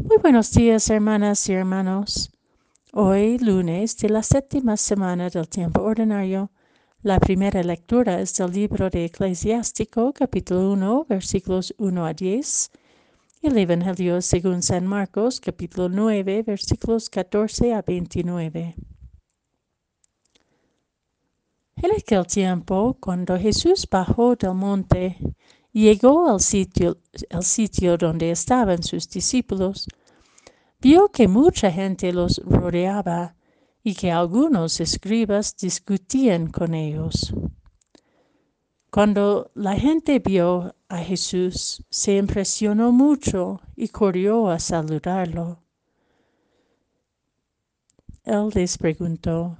Muy buenos días, hermanas y hermanos. Hoy, lunes de la séptima semana del tiempo ordinario, la primera lectura es del libro de Eclesiástico, capítulo 1, versículos 1 a 10, y el Evangelio según San Marcos, capítulo 9, versículos 14 a 29. En aquel tiempo, cuando Jesús bajó del monte, llegó al sitio, al sitio donde estaban sus discípulos, vio que mucha gente los rodeaba y que algunos escribas discutían con ellos. Cuando la gente vio a Jesús, se impresionó mucho y corrió a saludarlo. Él les preguntó,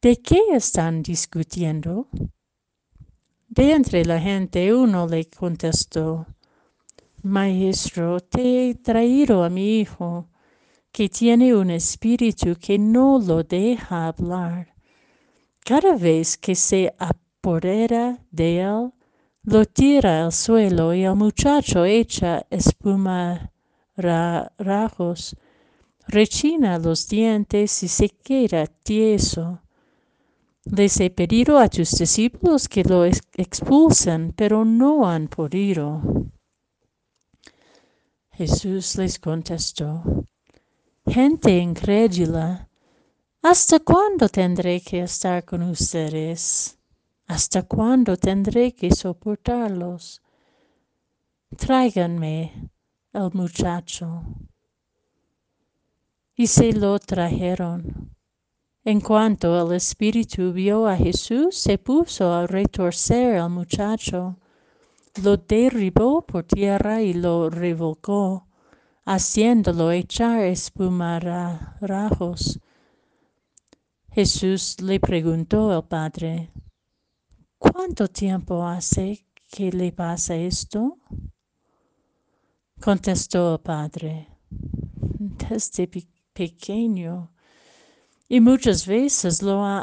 ¿de qué están discutiendo? De entre la gente uno le contestó, Maestro, te he traído a mi hijo, que tiene un espíritu que no lo deja hablar. Cada vez que se apodera de él, lo tira al suelo y el muchacho echa espuma rajos, rechina los dientes y se queda tieso. Les he pedido a tus discípulos que lo expulsen, pero no han podido. Jesús les contestó, Gente incrédula, ¿hasta cuándo tendré que estar con ustedes? ¿Hasta cuándo tendré que soportarlos? Tráiganme el muchacho. Y se lo trajeron. En cuanto el espíritu vio a Jesús, se puso a retorcer al muchacho, lo derribó por tierra y lo revolcó, haciéndolo echar espumarajos. Jesús le preguntó al padre, ¿cuánto tiempo hace que le pasa esto? Contestó el padre, desde pequeño y muchas veces lo ha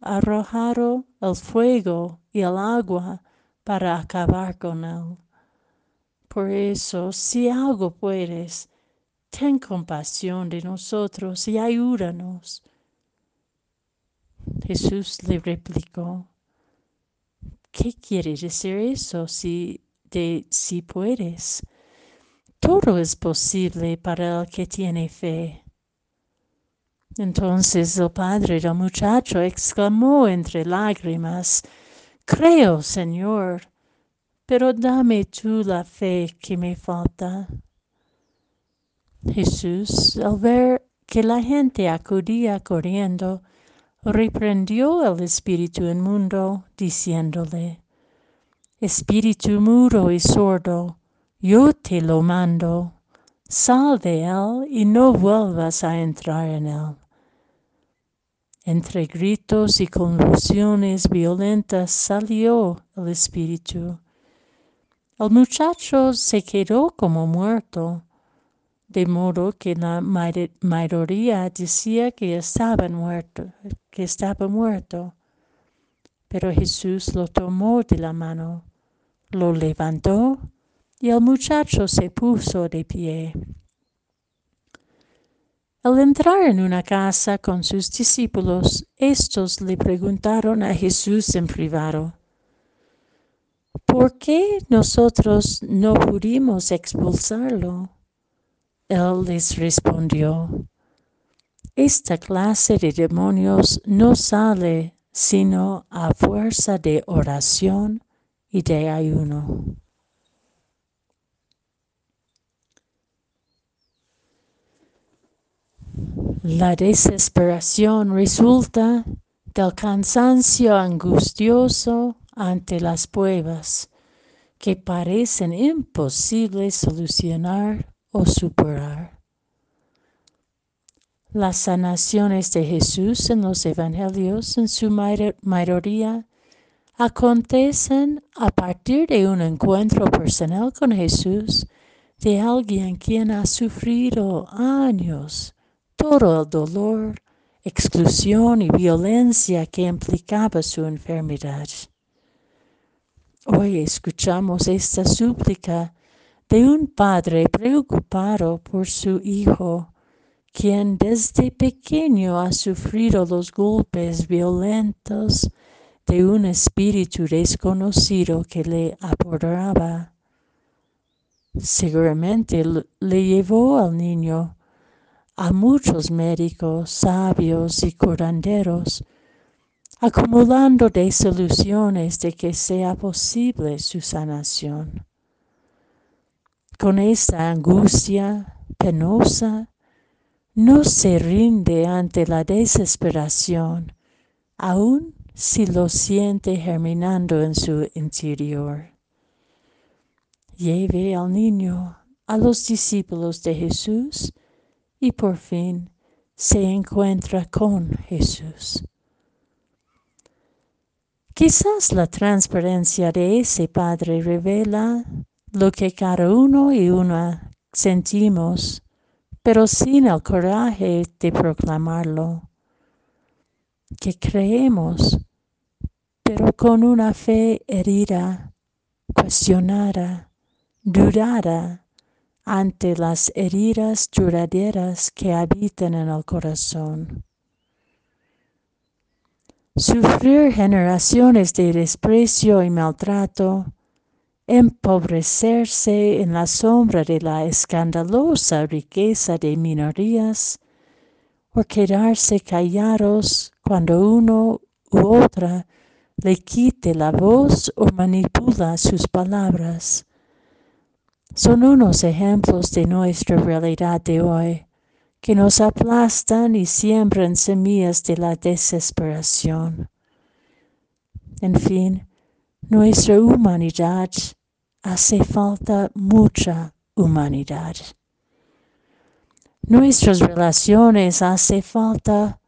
arrojado el fuego y el agua para acabar con él. Por eso, si algo puedes, ten compasión de nosotros y ayúdanos. Jesús le replicó, ¿qué quiere decir eso si, de, si puedes? Todo es posible para el que tiene fe. Entonces el padre del muchacho exclamó entre lágrimas, Creo, Señor, pero dame tú la fe que me falta. Jesús, al ver que la gente acudía corriendo, reprendió al espíritu inmundo, diciéndole, Espíritu mudo y sordo, yo te lo mando, sal de él y no vuelvas a entrar en él. Entre gritos y convulsiones violentas salió el espíritu. El muchacho se quedó como muerto, de modo que la mayoría decía que estaba muerto, que estaba muerto. Pero Jesús lo tomó de la mano, lo levantó y el muchacho se puso de pie. Al entrar en una casa con sus discípulos, estos le preguntaron a Jesús en privado, ¿por qué nosotros no pudimos expulsarlo? Él les respondió, esta clase de demonios no sale sino a fuerza de oración y de ayuno. La desesperación resulta del cansancio angustioso ante las pruebas que parecen imposibles solucionar o superar. Las sanaciones de Jesús en los evangelios en su mayoría acontecen a partir de un encuentro personal con Jesús de alguien quien ha sufrido años todo el dolor, exclusión y violencia que implicaba su enfermedad. Hoy escuchamos esta súplica de un padre preocupado por su hijo, quien desde pequeño ha sufrido los golpes violentos de un espíritu desconocido que le apoderaba. Seguramente le llevó al niño a muchos médicos, sabios y curanderos, acumulando soluciones de que sea posible su sanación. Con esta angustia penosa, no se rinde ante la desesperación, aun si lo siente germinando en su interior. Lleve al niño a los discípulos de Jesús y por fin se encuentra con Jesús. Quizás la transparencia de ese Padre revela lo que cada uno y una sentimos, pero sin el coraje de proclamarlo, que creemos, pero con una fe herida, cuestionada, dudada ante las heridas duraderas que habitan en el corazón. Sufrir generaciones de desprecio y maltrato, empobrecerse en la sombra de la escandalosa riqueza de minorías, o quedarse callados cuando uno u otra le quite la voz o manipula sus palabras son unos ejemplos de nuestra realidad de hoy, que nos aplastan y siembran semillas de la desesperación. En fin, nuestra humanidad hace falta mucha humanidad. Nuestras relaciones hace falta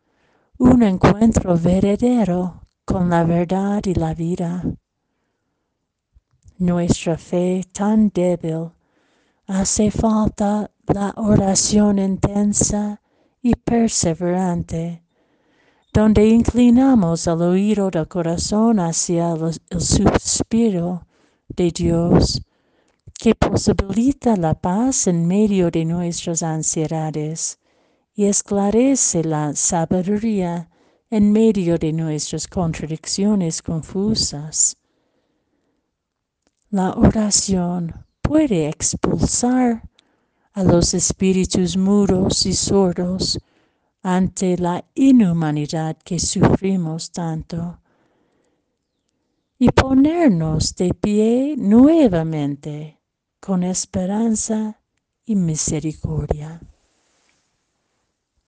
un encuentro verdadero con la verdad y la vida. Nuestra fe tan débil hace falta la oración intensa y perseverante, donde inclinamos el oído del corazón hacia el suspiro de Dios, que posibilita la paz en medio de nuestras ansiedades y esclarece la sabiduría en medio de nuestras contradicciones confusas. La oración puede expulsar a los espíritus mudos y sordos ante la inhumanidad que sufrimos tanto y ponernos de pie nuevamente con esperanza y misericordia.